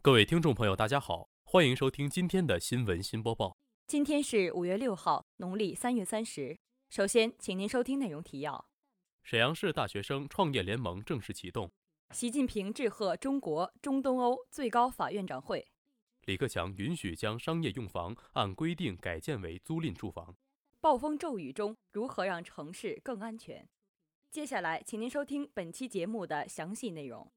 各位听众朋友，大家好，欢迎收听今天的新闻新播报。今天是五月六号，农历三月三十。首先，请您收听内容提要：沈阳市大学生创业联盟正式启动；习近平致贺中国中东欧最高法院长会；李克强允许将商业用房按规定改建为租赁住房。暴风骤雨中如何让城市更安全？接下来，请您收听本期节目的详细内容。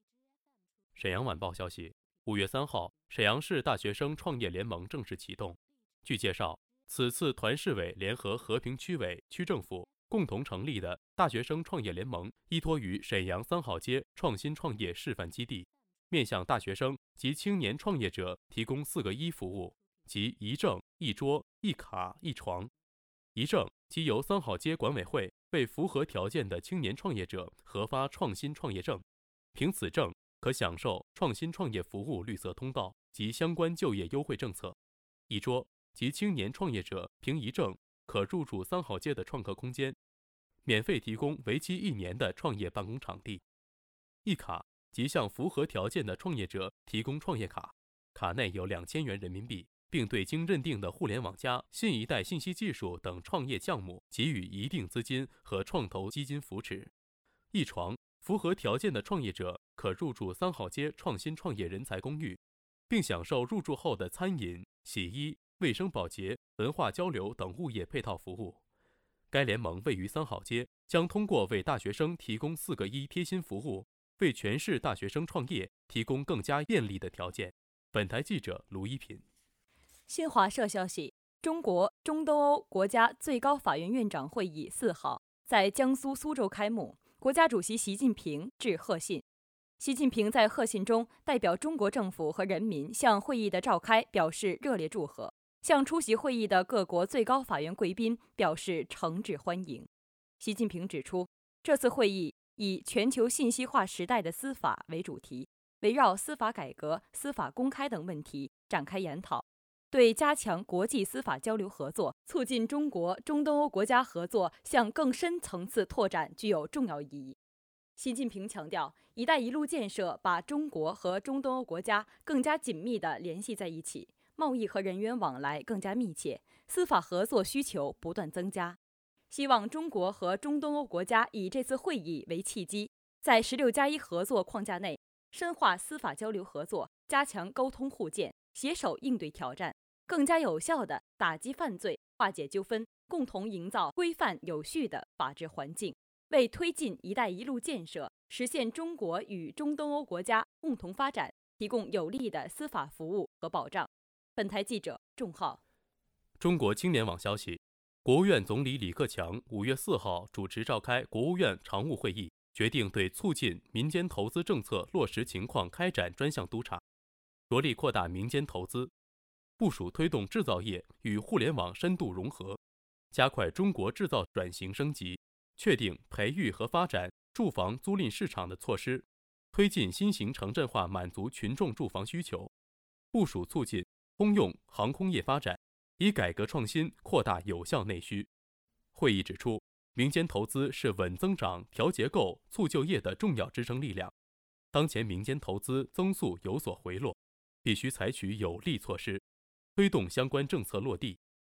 沈阳晚报消息。五月三号，沈阳市大学生创业联盟正式启动。据介绍，此次团市委联合和平区委、区政府共同成立的大学生创业联盟，依托于沈阳三好街创新创业示范基地，面向大学生及青年创业者提供四个一服务，即一证、一桌、一卡、一床。一证即由三好街管委会为符合条件的青年创业者核发创新创业证，凭此证。可享受创新创业服务绿色通道及相关就业优惠政策。一桌及青年创业者凭一证可入住三好街的创客空间，免费提供为期一年的创业办公场地。一卡即向符合条件的创业者提供创业卡，卡内有两千元人民币，并对经认定的互联网加、新一代信息技术等创业项目给予一定资金和创投基金扶持。一床。符合条件的创业者可入住三好街创新创业人才公寓，并享受入住后的餐饮、洗衣、卫生保洁、文化交流等物业配套服务。该联盟位于三好街，将通过为大学生提供“四个一”贴心服务，为全市大学生创业提供更加便利的条件。本台记者卢一品。新华社消息：中国中东欧国家最高法院院长会议四号在江苏苏州开幕。国家主席习近平致贺信。习近平在贺信中代表中国政府和人民向会议的召开表示热烈祝贺，向出席会议的各国最高法院贵宾表示诚挚欢迎。习近平指出，这次会议以“全球信息化时代的司法”为主题，围绕司法改革、司法公开等问题展开研讨。对加强国际司法交流合作、促进中国中东欧国家合作向更深层次拓展具有重要意义。习近平强调，“一带一路”建设把中国和中东欧国家更加紧密地联系在一起，贸易和人员往来更加密切，司法合作需求不断增加。希望中国和中东欧国家以这次会议为契机，在“十六加一”合作框架内，深化司法交流合作，加强沟通互鉴，携手应对挑战。更加有效地打击犯罪、化解纠纷，共同营造规范有序的法治环境，为推进“一带一路”建设、实现中国与中东欧国家共同发展提供有力的司法服务和保障。本台记者仲浩。中国青年网消息，国务院总理李克强五月四号主持召开国务院常务会议，决定对促进民间投资政策落实情况开展专项督查，着力扩大民间投资。部署推动制造业与互联网深度融合，加快中国制造转型升级，确定培育和发展住房租赁市场的措施，推进新型城镇化，满足群众住房需求。部署促进通用航空业发展，以改革创新扩大有效内需。会议指出，民间投资是稳增长、调结构、促就业的重要支撑力量。当前民间投资增速有所回落，必须采取有力措施。推动相关政策落地，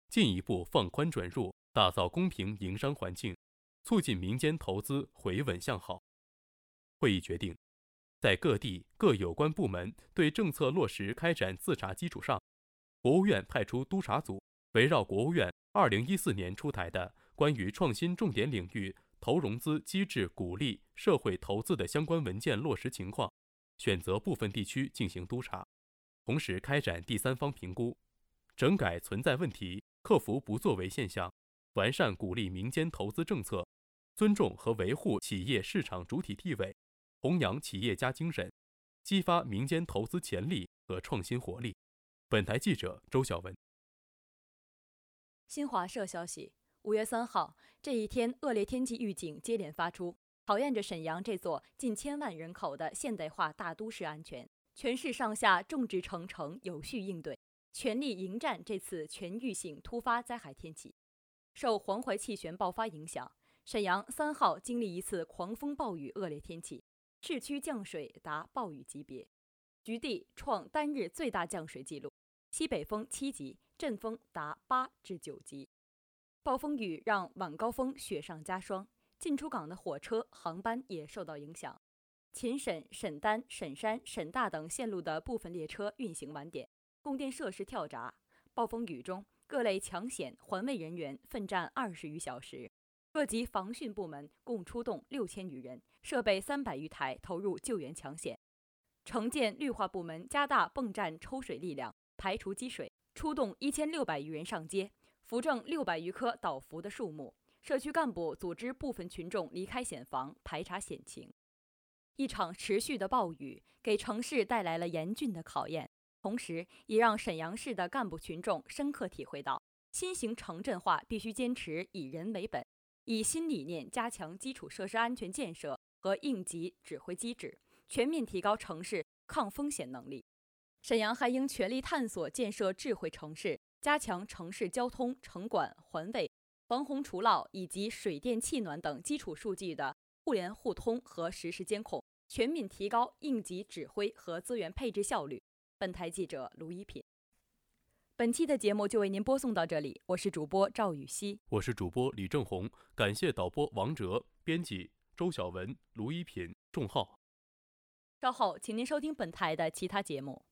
进一步放宽准入，打造公平营商环境，促进民间投资回稳向好。会议决定，在各地各有关部门对政策落实开展自查基础上，国务院派出督查组，围绕国务院二零一四年出台的关于创新重点领域投融资机制鼓励社会投资的相关文件落实情况，选择部分地区进行督查。同时开展第三方评估，整改存在问题，克服不作为现象，完善鼓励民间投资政策，尊重和维护企业市场主体地位，弘扬企业家精神，激发民间投资潜力和创新活力。本台记者周晓文。新华社消息：五月三号这一天，恶劣天气预警接连发出，考验着沈阳这座近千万人口的现代化大都市安全。全市上下众志成城，有序应对，全力迎战这次全域性突发灾害天气。受黄淮气旋爆发影响，沈阳三号经历一次狂风暴雨恶劣天气，市区降水达暴雨级别。局地创单日最大降水记录，西北风七级，阵风达八至九级。暴风雨让晚高峰雪上加霜，进出港的火车航班也受到影响。秦沈、沈丹、沈山、沈大等线路的部分列车运行晚点，供电设施跳闸。暴风雨中，各类抢险环卫人员奋战二十余小时，各级防汛部门共出动六千余人，设备三百余台投入救援抢险。城建绿化部门加大泵站抽水力量，排除积水，出动一千六百余人上街，扶正六百余棵倒伏的树木。社区干部组织部分群众离开险房，排查险情。一场持续的暴雨给城市带来了严峻的考验，同时也让沈阳市的干部群众深刻体会到，新型城镇化必须坚持以人为本，以新理念加强基础设施安全建设和应急指挥机制，全面提高城市抗风险能力。沈阳还应全力探索建设智慧城市，加强城市交通、城管、环卫、防洪除涝以及水电气暖等基础数据的。互联互通和实时监控，全面提高应急指挥和资源配置效率。本台记者卢一品。本期的节目就为您播送到这里，我是主播赵雨熙，我是主播李正红，感谢导播王哲，编辑周晓文、卢一品、仲浩。稍后，请您收听本台的其他节目。